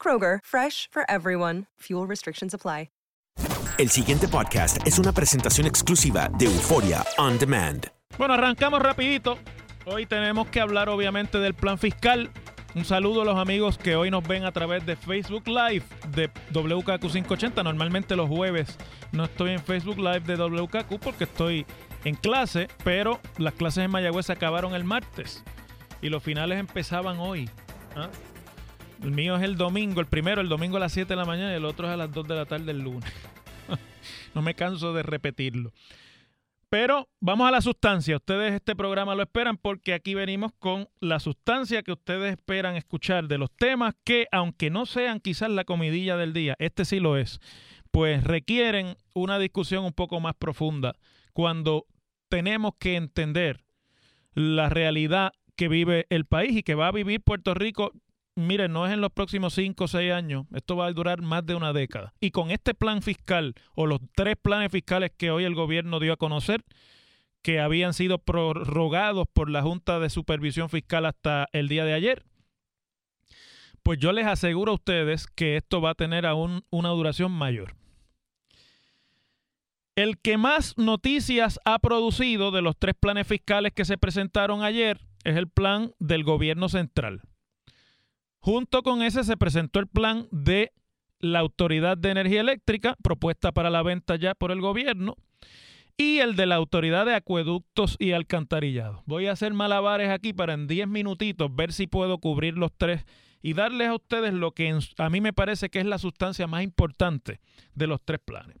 Kroger, fresh for everyone. Fuel restrictions apply. El siguiente podcast es una presentación exclusiva de Euforia On Demand. Bueno, arrancamos rapidito. Hoy tenemos que hablar obviamente del plan fiscal. Un saludo a los amigos que hoy nos ven a través de Facebook Live de WKQ 580. Normalmente los jueves no estoy en Facebook Live de WKQ porque estoy en clase, pero las clases en Mayagüez se acabaron el martes y los finales empezaban hoy. ¿ah? El mío es el domingo, el primero el domingo a las 7 de la mañana y el otro es a las 2 de la tarde el lunes. no me canso de repetirlo. Pero vamos a la sustancia. Ustedes este programa lo esperan porque aquí venimos con la sustancia que ustedes esperan escuchar de los temas que, aunque no sean quizás la comidilla del día, este sí lo es, pues requieren una discusión un poco más profunda cuando tenemos que entender la realidad que vive el país y que va a vivir Puerto Rico miren, no es en los próximos 5 o 6 años, esto va a durar más de una década. Y con este plan fiscal o los tres planes fiscales que hoy el gobierno dio a conocer, que habían sido prorrogados por la Junta de Supervisión Fiscal hasta el día de ayer, pues yo les aseguro a ustedes que esto va a tener aún una duración mayor. El que más noticias ha producido de los tres planes fiscales que se presentaron ayer es el plan del gobierno central. Junto con ese se presentó el plan de la Autoridad de Energía Eléctrica, propuesta para la venta ya por el gobierno, y el de la Autoridad de Acueductos y Alcantarillado. Voy a hacer malabares aquí para en 10 minutitos ver si puedo cubrir los tres y darles a ustedes lo que a mí me parece que es la sustancia más importante de los tres planes.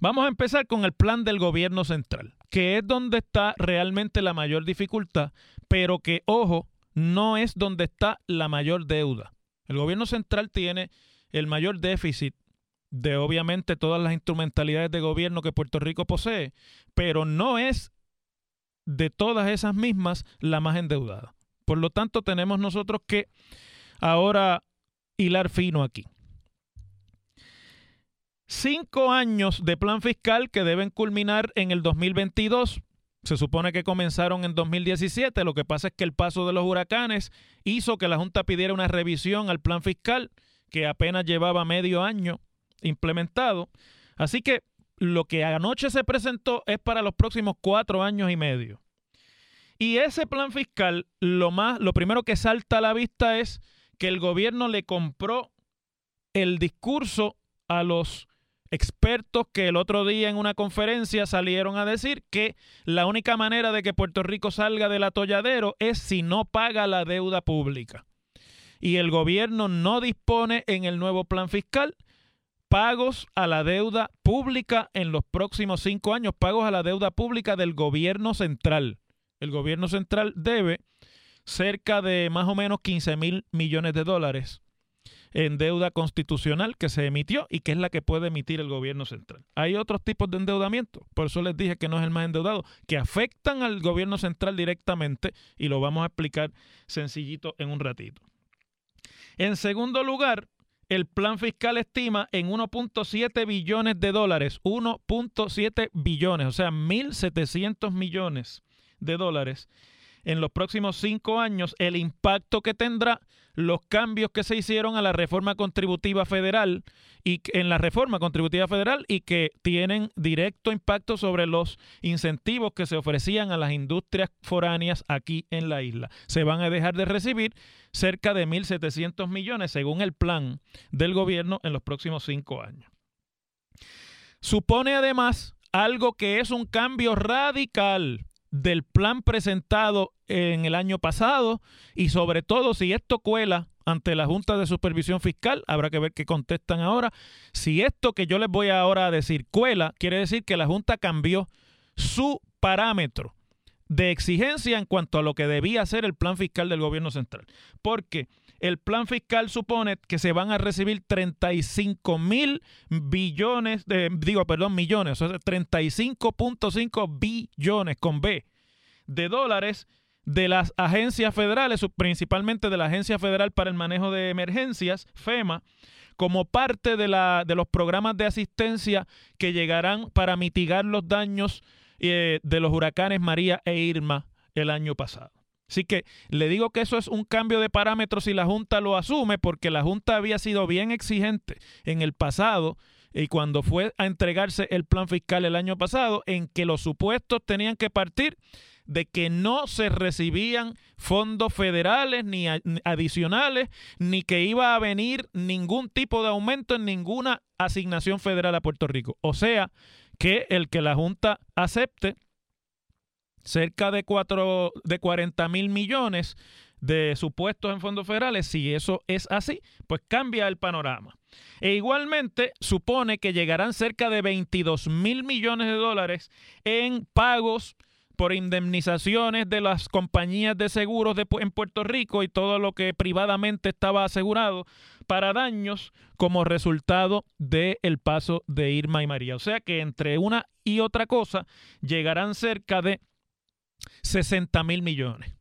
Vamos a empezar con el plan del gobierno central, que es donde está realmente la mayor dificultad, pero que, ojo, no es donde está la mayor deuda. El gobierno central tiene el mayor déficit de obviamente todas las instrumentalidades de gobierno que Puerto Rico posee, pero no es de todas esas mismas la más endeudada. Por lo tanto, tenemos nosotros que ahora hilar fino aquí. Cinco años de plan fiscal que deben culminar en el 2022 se supone que comenzaron en 2017, lo que pasa es que el paso de los huracanes hizo que la Junta pidiera una revisión al plan fiscal que apenas llevaba medio año implementado. Así que lo que anoche se presentó es para los próximos cuatro años y medio. Y ese plan fiscal, lo, más, lo primero que salta a la vista es que el gobierno le compró el discurso a los expertos que el otro día en una conferencia salieron a decir que la única manera de que Puerto Rico salga del atolladero es si no paga la deuda pública. Y el gobierno no dispone en el nuevo plan fiscal pagos a la deuda pública en los próximos cinco años, pagos a la deuda pública del gobierno central. El gobierno central debe cerca de más o menos 15 mil millones de dólares en deuda constitucional que se emitió y que es la que puede emitir el gobierno central. Hay otros tipos de endeudamiento, por eso les dije que no es el más endeudado, que afectan al gobierno central directamente y lo vamos a explicar sencillito en un ratito. En segundo lugar, el plan fiscal estima en 1.7 billones de dólares, 1.7 billones, o sea, 1.700 millones de dólares en los próximos cinco años el impacto que tendrá los cambios que se hicieron a la reforma contributiva federal y en la reforma contributiva federal y que tienen directo impacto sobre los incentivos que se ofrecían a las industrias foráneas aquí en la isla. Se van a dejar de recibir cerca de 1.700 millones según el plan del gobierno en los próximos cinco años. Supone además algo que es un cambio radical del plan presentado en el año pasado y sobre todo si esto cuela ante la Junta de Supervisión Fiscal, habrá que ver qué contestan ahora. Si esto que yo les voy ahora a decir cuela, quiere decir que la Junta cambió su parámetro de exigencia en cuanto a lo que debía ser el plan fiscal del gobierno central. Porque el plan fiscal supone que se van a recibir 35 mil billones, de, digo, perdón, millones, o sea, 35.5 billones con B de dólares de las agencias federales, principalmente de la Agencia Federal para el Manejo de Emergencias, FEMA, como parte de, la, de los programas de asistencia que llegarán para mitigar los daños eh, de los huracanes María e Irma el año pasado. Así que le digo que eso es un cambio de parámetros y la Junta lo asume porque la Junta había sido bien exigente en el pasado y cuando fue a entregarse el plan fiscal el año pasado en que los supuestos tenían que partir de que no se recibían fondos federales ni adicionales, ni que iba a venir ningún tipo de aumento en ninguna asignación federal a Puerto Rico. O sea, que el que la Junta acepte cerca de, cuatro, de 40 mil millones de supuestos en fondos federales, si eso es así, pues cambia el panorama. E igualmente supone que llegarán cerca de 22 mil millones de dólares en pagos por indemnizaciones de las compañías de seguros en Puerto Rico y todo lo que privadamente estaba asegurado para daños como resultado del el paso de Irma y María. O sea que entre una y otra cosa llegarán cerca de 60 mil millones.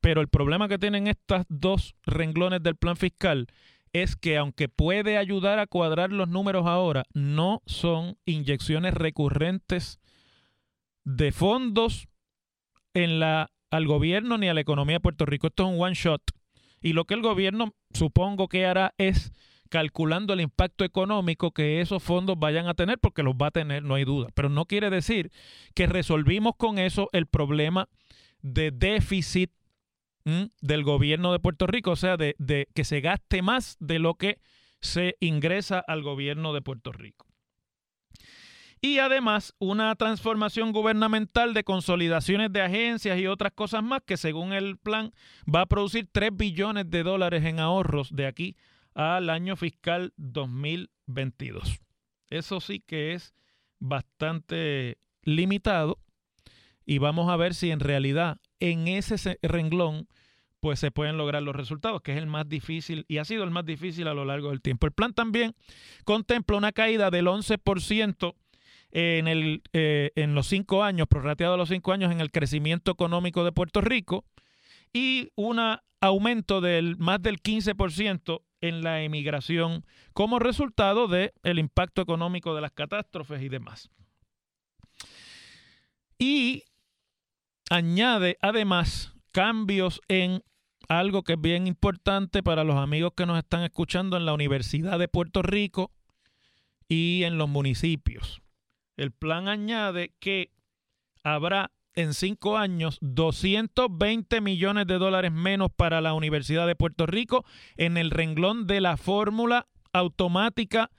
Pero el problema que tienen estas dos renglones del plan fiscal es que aunque puede ayudar a cuadrar los números ahora, no son inyecciones recurrentes de fondos en la, al gobierno ni a la economía de Puerto Rico. Esto es un one shot. Y lo que el gobierno supongo que hará es calculando el impacto económico que esos fondos vayan a tener, porque los va a tener, no hay duda. Pero no quiere decir que resolvimos con eso el problema de déficit del gobierno de Puerto Rico, o sea, de, de que se gaste más de lo que se ingresa al gobierno de Puerto Rico y además una transformación gubernamental de consolidaciones de agencias y otras cosas más que según el plan va a producir 3 billones de dólares en ahorros de aquí al año fiscal 2022. Eso sí que es bastante limitado y vamos a ver si en realidad en ese renglón pues se pueden lograr los resultados, que es el más difícil y ha sido el más difícil a lo largo del tiempo. El plan también contempla una caída del 11% en, el, eh, en los cinco años, prorrateado los cinco años, en el crecimiento económico de Puerto Rico y un aumento del más del 15% en la emigración como resultado del el impacto económico de las catástrofes y demás. Y añade además cambios en algo que es bien importante para los amigos que nos están escuchando en la Universidad de Puerto Rico y en los municipios. El plan añade que habrá en cinco años 220 millones de dólares menos para la Universidad de Puerto Rico en el renglón de la fórmula automática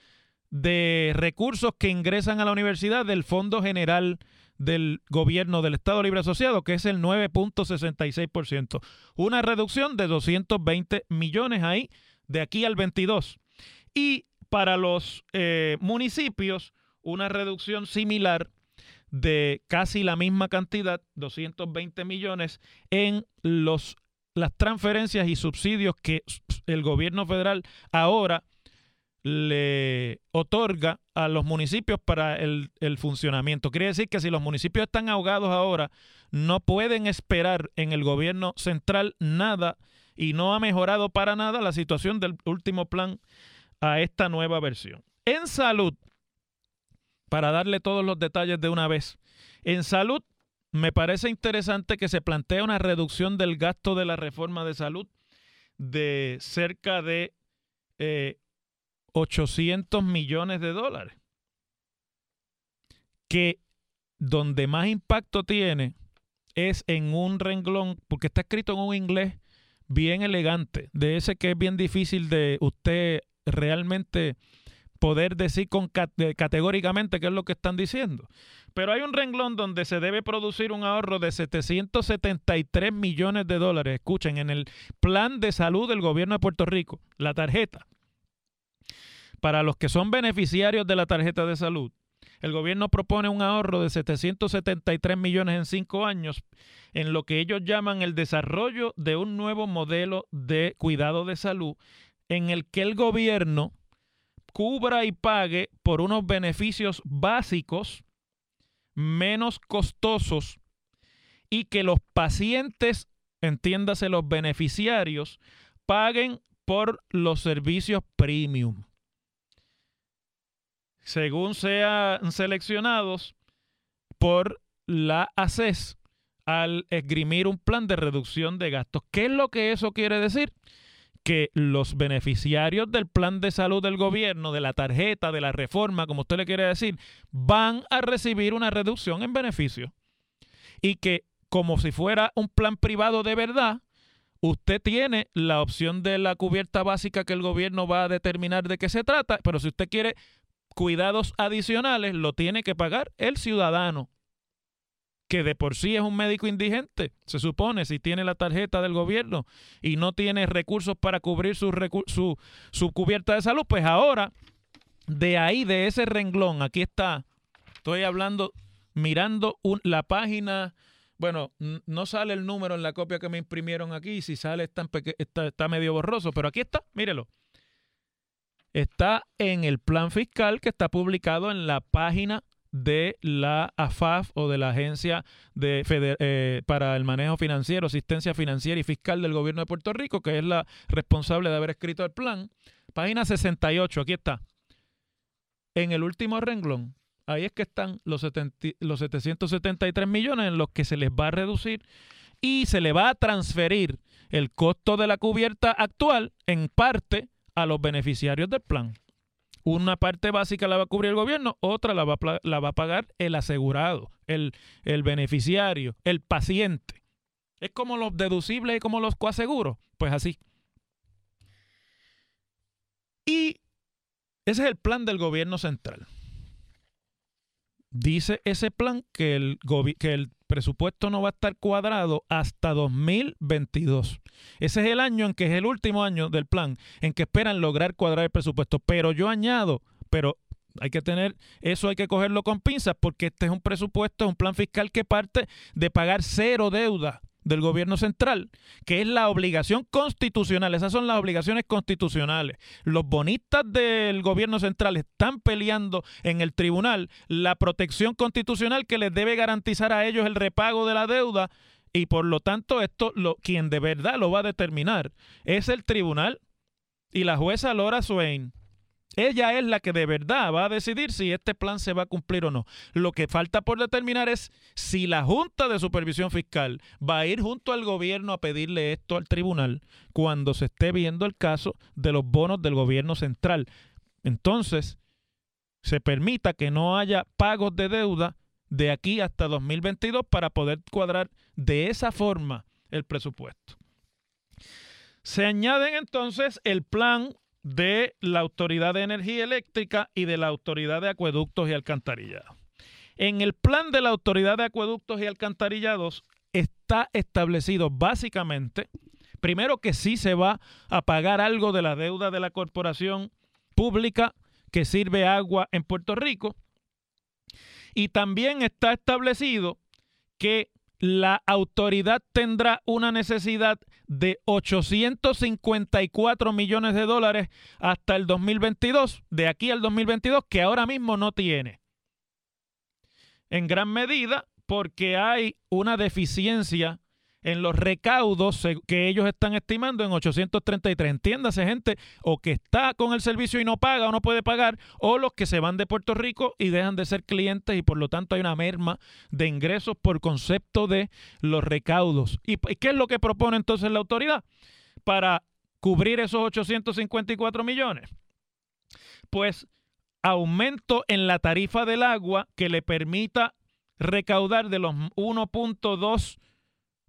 de recursos que ingresan a la universidad del Fondo General del Gobierno del Estado Libre Asociado, que es el 9.66%. Una reducción de 220 millones ahí de aquí al 22. Y para los eh, municipios, una reducción similar de casi la misma cantidad, 220 millones, en los, las transferencias y subsidios que el gobierno federal ahora le otorga a los municipios para el, el, funcionamiento. Quiere decir que si los municipios están ahogados ahora, no pueden esperar en el gobierno central nada y no ha mejorado para nada la situación del último plan a esta nueva versión. En salud, para darle todos los detalles de una vez, en salud me parece interesante que se plantea una reducción del gasto de la reforma de salud de cerca de eh, 800 millones de dólares. Que donde más impacto tiene es en un renglón, porque está escrito en un inglés bien elegante, de ese que es bien difícil de usted realmente poder decir con, categóricamente qué es lo que están diciendo. Pero hay un renglón donde se debe producir un ahorro de 773 millones de dólares, escuchen, en el plan de salud del gobierno de Puerto Rico, la tarjeta. Para los que son beneficiarios de la tarjeta de salud, el gobierno propone un ahorro de 773 millones en cinco años en lo que ellos llaman el desarrollo de un nuevo modelo de cuidado de salud en el que el gobierno cubra y pague por unos beneficios básicos menos costosos y que los pacientes, entiéndase los beneficiarios, paguen por los servicios premium según sean seleccionados por la ACES al esgrimir un plan de reducción de gastos. ¿Qué es lo que eso quiere decir? Que los beneficiarios del plan de salud del gobierno, de la tarjeta, de la reforma, como usted le quiere decir, van a recibir una reducción en beneficio. Y que como si fuera un plan privado de verdad, usted tiene la opción de la cubierta básica que el gobierno va a determinar de qué se trata, pero si usted quiere cuidados adicionales lo tiene que pagar el ciudadano, que de por sí es un médico indigente, se supone, si tiene la tarjeta del gobierno y no tiene recursos para cubrir su, su, su cubierta de salud, pues ahora, de ahí, de ese renglón, aquí está, estoy hablando, mirando la página, bueno, no sale el número en la copia que me imprimieron aquí, si sale está, está, está medio borroso, pero aquí está, mírelo. Está en el plan fiscal que está publicado en la página de la AFAF o de la Agencia de eh, para el Manejo Financiero, Asistencia Financiera y Fiscal del Gobierno de Puerto Rico, que es la responsable de haber escrito el plan. Página 68, aquí está. En el último renglón, ahí es que están los, los 773 millones en los que se les va a reducir y se le va a transferir el costo de la cubierta actual en parte a los beneficiarios del plan. Una parte básica la va a cubrir el gobierno, otra la va a, la va a pagar el asegurado, el, el beneficiario, el paciente. Es como los deducibles y como los coaseguros. Pues así. Y ese es el plan del gobierno central. Dice ese plan que el, que el presupuesto no va a estar cuadrado hasta 2022. Ese es el año en que es el último año del plan, en que esperan lograr cuadrar el presupuesto. Pero yo añado, pero hay que tener, eso hay que cogerlo con pinzas, porque este es un presupuesto, es un plan fiscal que parte de pagar cero deuda del gobierno central, que es la obligación constitucional. Esas son las obligaciones constitucionales. Los bonistas del gobierno central están peleando en el tribunal la protección constitucional que les debe garantizar a ellos el repago de la deuda y por lo tanto esto lo quien de verdad lo va a determinar es el tribunal y la jueza Laura Swain ella es la que de verdad va a decidir si este plan se va a cumplir o no. Lo que falta por determinar es si la Junta de Supervisión Fiscal va a ir junto al gobierno a pedirle esto al tribunal cuando se esté viendo el caso de los bonos del gobierno central. Entonces, se permita que no haya pagos de deuda de aquí hasta 2022 para poder cuadrar de esa forma el presupuesto. Se añaden entonces el plan de la Autoridad de Energía Eléctrica y de la Autoridad de Acueductos y Alcantarillados. En el plan de la Autoridad de Acueductos y Alcantarillados está establecido básicamente, primero que sí se va a pagar algo de la deuda de la corporación pública que sirve agua en Puerto Rico. Y también está establecido que la autoridad tendrá una necesidad de 854 millones de dólares hasta el 2022, de aquí al 2022, que ahora mismo no tiene. En gran medida porque hay una deficiencia en los recaudos que ellos están estimando en 833. Entiéndase, gente, o que está con el servicio y no paga o no puede pagar, o los que se van de Puerto Rico y dejan de ser clientes y por lo tanto hay una merma de ingresos por concepto de los recaudos. ¿Y qué es lo que propone entonces la autoridad para cubrir esos 854 millones? Pues aumento en la tarifa del agua que le permita recaudar de los 1.2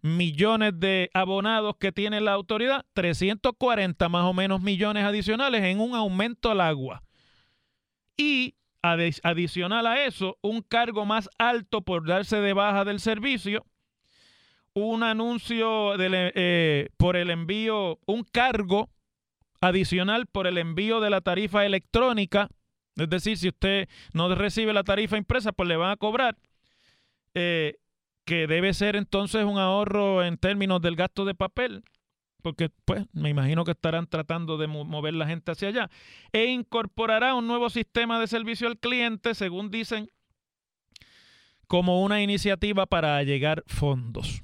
millones de abonados que tiene la autoridad, 340 más o menos millones adicionales en un aumento al agua. Y adicional a eso, un cargo más alto por darse de baja del servicio, un anuncio eh, por el envío, un cargo adicional por el envío de la tarifa electrónica, es decir, si usted no recibe la tarifa impresa, pues le van a cobrar. Eh, que debe ser entonces un ahorro en términos del gasto de papel, porque pues me imagino que estarán tratando de mover la gente hacia allá, e incorporará un nuevo sistema de servicio al cliente, según dicen, como una iniciativa para llegar fondos.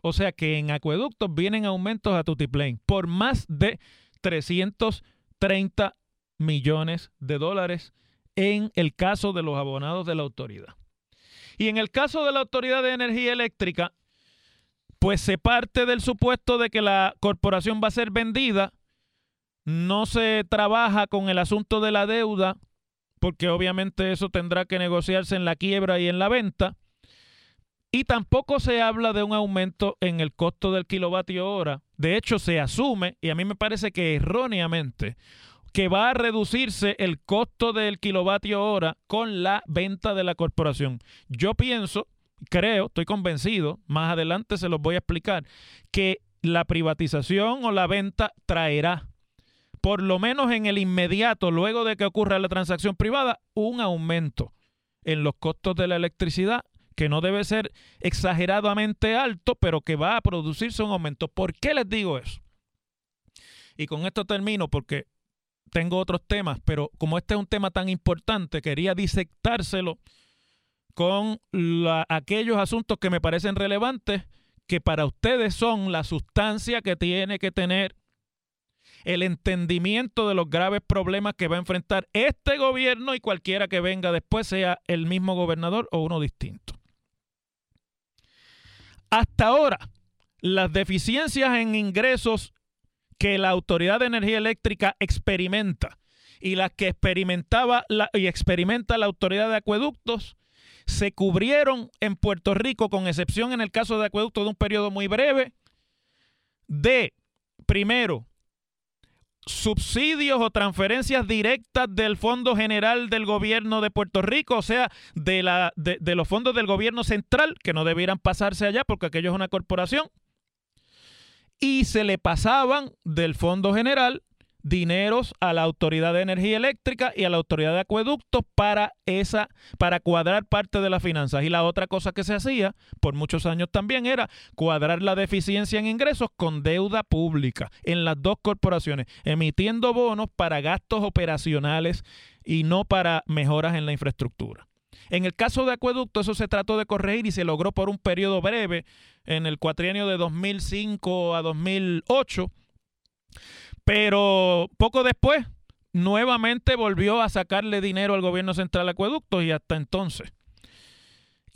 O sea que en acueductos vienen aumentos a Tutiplane por más de 330 millones de dólares en el caso de los abonados de la autoridad. Y en el caso de la Autoridad de Energía Eléctrica, pues se parte del supuesto de que la corporación va a ser vendida, no se trabaja con el asunto de la deuda, porque obviamente eso tendrá que negociarse en la quiebra y en la venta, y tampoco se habla de un aumento en el costo del kilovatio hora. De hecho, se asume, y a mí me parece que erróneamente, que va a reducirse el costo del kilovatio hora con la venta de la corporación. Yo pienso, creo, estoy convencido, más adelante se los voy a explicar, que la privatización o la venta traerá, por lo menos en el inmediato, luego de que ocurra la transacción privada, un aumento en los costos de la electricidad que no debe ser exageradamente alto, pero que va a producirse un aumento. ¿Por qué les digo eso? Y con esto termino porque tengo otros temas, pero como este es un tema tan importante, quería disectárselo con aquellos asuntos que me parecen relevantes, que para ustedes son la sustancia que tiene que tener el entendimiento de los graves problemas que va a enfrentar este gobierno y cualquiera que venga después, sea el mismo gobernador o uno distinto. Hasta ahora, las deficiencias en ingresos que la Autoridad de Energía Eléctrica experimenta y las que experimentaba la, y experimenta la Autoridad de Acueductos se cubrieron en Puerto Rico, con excepción en el caso de Acueductos de un periodo muy breve, de, primero, subsidios o transferencias directas del Fondo General del Gobierno de Puerto Rico, o sea, de, la, de, de los fondos del gobierno central, que no debieran pasarse allá porque aquello es una corporación y se le pasaban del Fondo General dineros a la Autoridad de Energía Eléctrica y a la Autoridad de Acueductos para esa para cuadrar parte de las finanzas y la otra cosa que se hacía por muchos años también era cuadrar la deficiencia en ingresos con deuda pública en las dos corporaciones emitiendo bonos para gastos operacionales y no para mejoras en la infraestructura. En el caso de Acueducto, eso se trató de corregir y se logró por un periodo breve, en el cuatrienio de 2005 a 2008. Pero poco después, nuevamente volvió a sacarle dinero al gobierno central Acueducto y hasta entonces.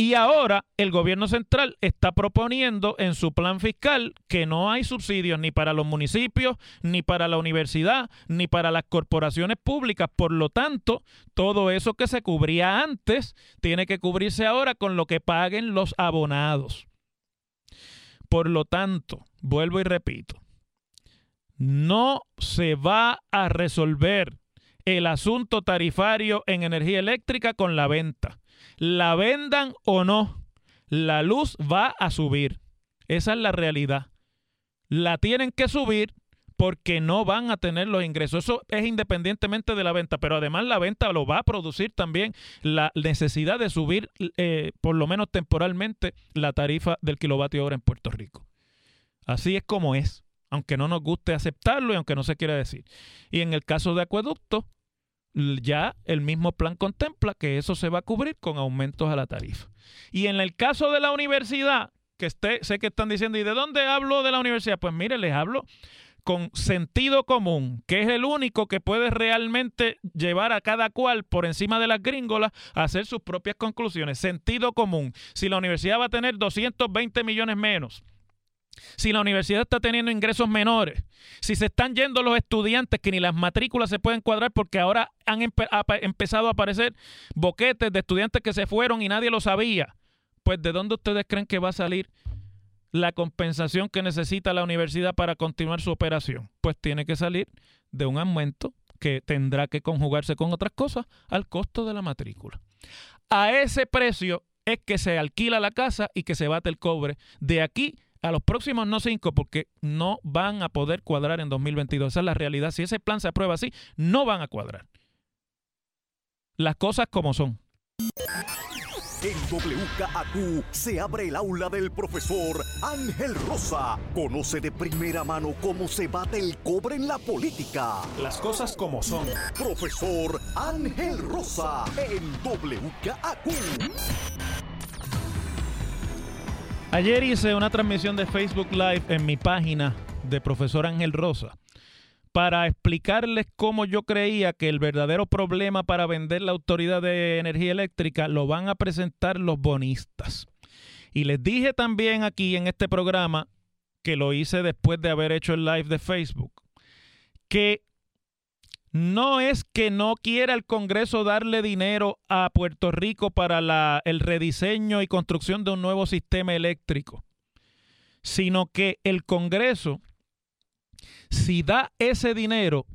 Y ahora el gobierno central está proponiendo en su plan fiscal que no hay subsidios ni para los municipios, ni para la universidad, ni para las corporaciones públicas. Por lo tanto, todo eso que se cubría antes tiene que cubrirse ahora con lo que paguen los abonados. Por lo tanto, vuelvo y repito, no se va a resolver el asunto tarifario en energía eléctrica con la venta la vendan o no, la luz va a subir. Esa es la realidad. La tienen que subir porque no van a tener los ingresos. Eso es independientemente de la venta, pero además la venta lo va a producir también la necesidad de subir, eh, por lo menos temporalmente, la tarifa del kilovatio hora en Puerto Rico. Así es como es, aunque no nos guste aceptarlo y aunque no se quiera decir. Y en el caso de acueducto, ya el mismo plan contempla que eso se va a cubrir con aumentos a la tarifa. Y en el caso de la universidad, que esté, sé que están diciendo, ¿y de dónde hablo de la universidad? Pues mire, les hablo con sentido común, que es el único que puede realmente llevar a cada cual por encima de las gringolas a hacer sus propias conclusiones. Sentido común. Si la universidad va a tener 220 millones menos, si la universidad está teniendo ingresos menores, si se están yendo los estudiantes que ni las matrículas se pueden cuadrar porque ahora han empezado a aparecer boquetes de estudiantes que se fueron y nadie lo sabía, pues ¿de dónde ustedes creen que va a salir la compensación que necesita la universidad para continuar su operación? Pues tiene que salir de un aumento que tendrá que conjugarse con otras cosas al costo de la matrícula. A ese precio es que se alquila la casa y que se bate el cobre. De aquí a los próximos no cinco, porque no van a poder cuadrar en 2022. Esa es la realidad. Si ese plan se aprueba así, no van a cuadrar. Las cosas como son. En WKAQ se abre el aula del profesor Ángel Rosa. Conoce de primera mano cómo se bate el cobre en la política. Las cosas como son. Profesor Ángel Rosa en WKAQ. Ayer hice una transmisión de Facebook Live en mi página de profesor Ángel Rosa para explicarles cómo yo creía que el verdadero problema para vender la autoridad de energía eléctrica lo van a presentar los bonistas. Y les dije también aquí en este programa, que lo hice después de haber hecho el live de Facebook, que no es que no quiera el Congreso darle dinero a Puerto Rico para el rediseño y construcción de un nuevo sistema eléctrico, sino que el Congreso, si da ese dinero,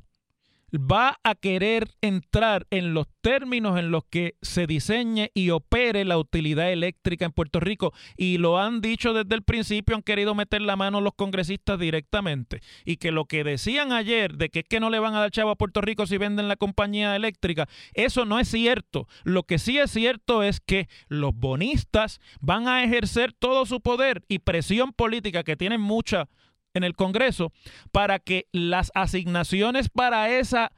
va a querer entrar en los términos en los que se diseñe y opere la utilidad eléctrica en Puerto Rico. Y lo han dicho desde el principio, han querido meter la mano los congresistas directamente. Y que lo que decían ayer de que es que no le van a dar chavo a Puerto Rico si venden la compañía eléctrica, eso no es cierto. Lo que sí es cierto es que los bonistas van a ejercer todo su poder y presión política que tienen mucha en el Congreso para que las asignaciones para esa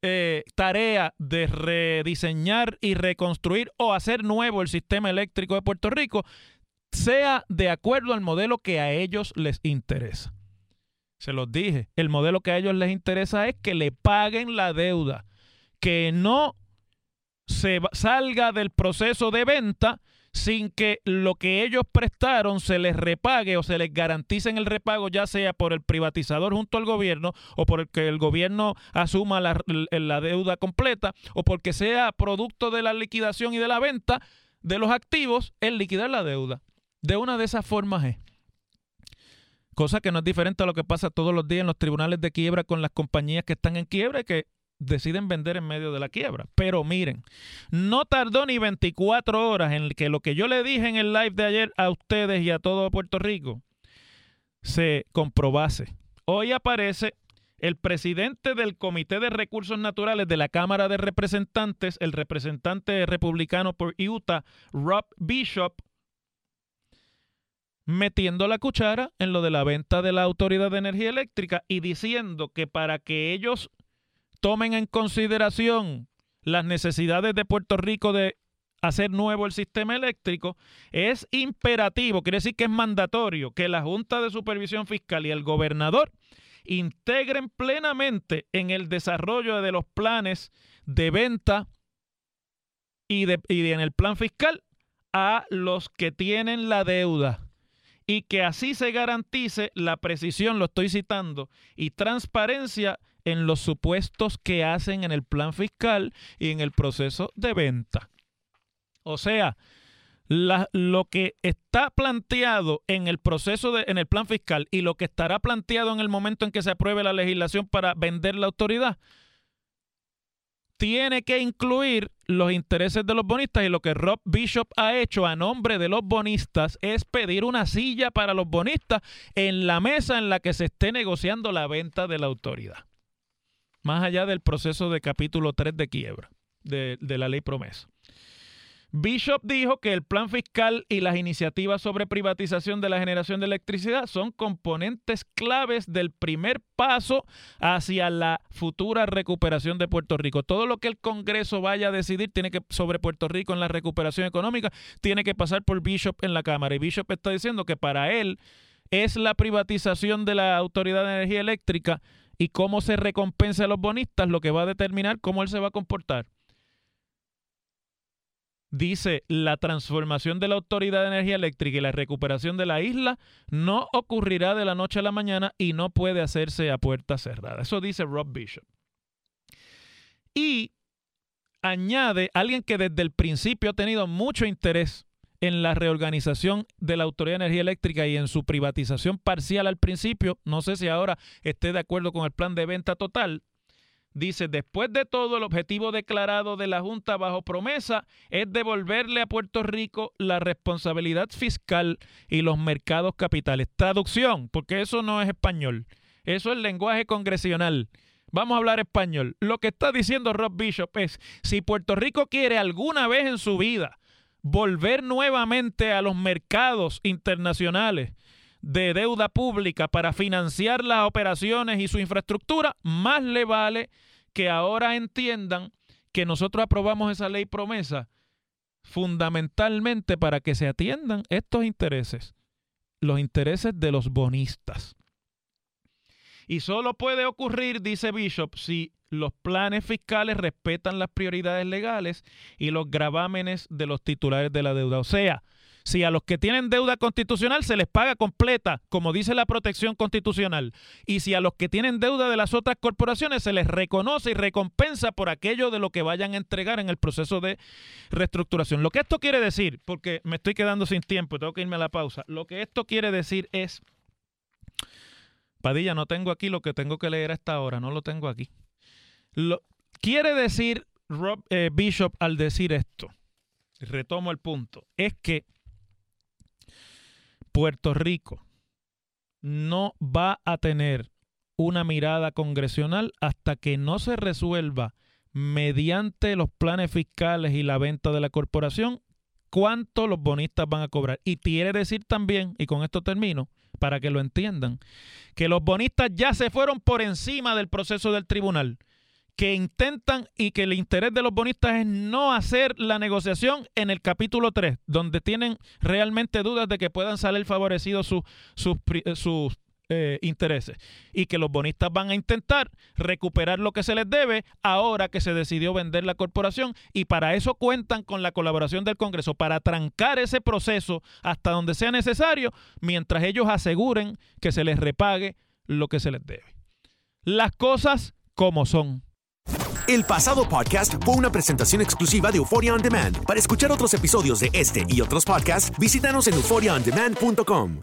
eh, tarea de rediseñar y reconstruir o hacer nuevo el sistema eléctrico de Puerto Rico sea de acuerdo al modelo que a ellos les interesa. Se los dije, el modelo que a ellos les interesa es que le paguen la deuda, que no se salga del proceso de venta sin que lo que ellos prestaron se les repague o se les garantice en el repago, ya sea por el privatizador junto al gobierno o por el que el gobierno asuma la, la deuda completa o porque sea producto de la liquidación y de la venta de los activos, el liquidar la deuda. De una de esas formas es. Cosa que no es diferente a lo que pasa todos los días en los tribunales de quiebra con las compañías que están en quiebra y que deciden vender en medio de la quiebra. Pero miren, no tardó ni 24 horas en que lo que yo le dije en el live de ayer a ustedes y a todo Puerto Rico se comprobase. Hoy aparece el presidente del Comité de Recursos Naturales de la Cámara de Representantes, el representante republicano por Utah, Rob Bishop, metiendo la cuchara en lo de la venta de la Autoridad de Energía Eléctrica y diciendo que para que ellos tomen en consideración las necesidades de Puerto Rico de hacer nuevo el sistema eléctrico, es imperativo, quiere decir que es mandatorio que la Junta de Supervisión Fiscal y el gobernador integren plenamente en el desarrollo de los planes de venta y, y en el plan fiscal a los que tienen la deuda y que así se garantice la precisión, lo estoy citando, y transparencia en los supuestos que hacen en el plan fiscal y en el proceso de venta. O sea, lo que está planteado en el proceso de, en el plan fiscal y lo que estará planteado en el momento en que se apruebe la legislación para vender la autoridad tiene que incluir los intereses de los bonistas y lo que Rob Bishop ha hecho a nombre de los bonistas es pedir una silla para los bonistas en la mesa en la que se esté negociando la venta de la autoridad. Más allá del proceso de capítulo 3 de quiebra de, de la ley promesa. Bishop dijo que el plan fiscal y las iniciativas sobre privatización de la generación de electricidad son componentes claves del primer paso hacia la futura recuperación de Puerto Rico. Todo lo que el Congreso vaya a decidir tiene que sobre Puerto Rico en la recuperación económica tiene que pasar por Bishop en la Cámara y Bishop está diciendo que para él es la privatización de la Autoridad de Energía Eléctrica y cómo se recompensa a los bonistas lo que va a determinar cómo él se va a comportar dice la transformación de la Autoridad de Energía Eléctrica y la recuperación de la isla no ocurrirá de la noche a la mañana y no puede hacerse a puerta cerrada. Eso dice Rob Bishop. Y añade alguien que desde el principio ha tenido mucho interés en la reorganización de la Autoridad de Energía Eléctrica y en su privatización parcial al principio, no sé si ahora esté de acuerdo con el plan de venta total, Dice, después de todo, el objetivo declarado de la Junta bajo promesa es devolverle a Puerto Rico la responsabilidad fiscal y los mercados capitales. Traducción, porque eso no es español, eso es lenguaje congresional. Vamos a hablar español. Lo que está diciendo Rob Bishop es, si Puerto Rico quiere alguna vez en su vida volver nuevamente a los mercados internacionales, de deuda pública para financiar las operaciones y su infraestructura, más le vale que ahora entiendan que nosotros aprobamos esa ley promesa fundamentalmente para que se atiendan estos intereses, los intereses de los bonistas. Y solo puede ocurrir, dice Bishop, si los planes fiscales respetan las prioridades legales y los gravámenes de los titulares de la deuda. O sea, si a los que tienen deuda constitucional se les paga completa, como dice la protección constitucional, y si a los que tienen deuda de las otras corporaciones se les reconoce y recompensa por aquello de lo que vayan a entregar en el proceso de reestructuración. Lo que esto quiere decir, porque me estoy quedando sin tiempo tengo que irme a la pausa, lo que esto quiere decir es, Padilla, no tengo aquí lo que tengo que leer a esta hora, no lo tengo aquí. Lo, quiere decir Rob eh, Bishop al decir esto, retomo el punto, es que Puerto Rico no va a tener una mirada congresional hasta que no se resuelva mediante los planes fiscales y la venta de la corporación cuánto los bonistas van a cobrar. Y quiere decir también, y con esto termino, para que lo entiendan, que los bonistas ya se fueron por encima del proceso del tribunal que intentan y que el interés de los bonistas es no hacer la negociación en el capítulo 3, donde tienen realmente dudas de que puedan salir favorecidos sus, sus, sus eh, intereses y que los bonistas van a intentar recuperar lo que se les debe ahora que se decidió vender la corporación y para eso cuentan con la colaboración del Congreso para trancar ese proceso hasta donde sea necesario mientras ellos aseguren que se les repague lo que se les debe. Las cosas como son. El pasado podcast fue una presentación exclusiva de Euphoria On Demand. Para escuchar otros episodios de este y otros podcasts, visítanos en euphoriaondemand.com.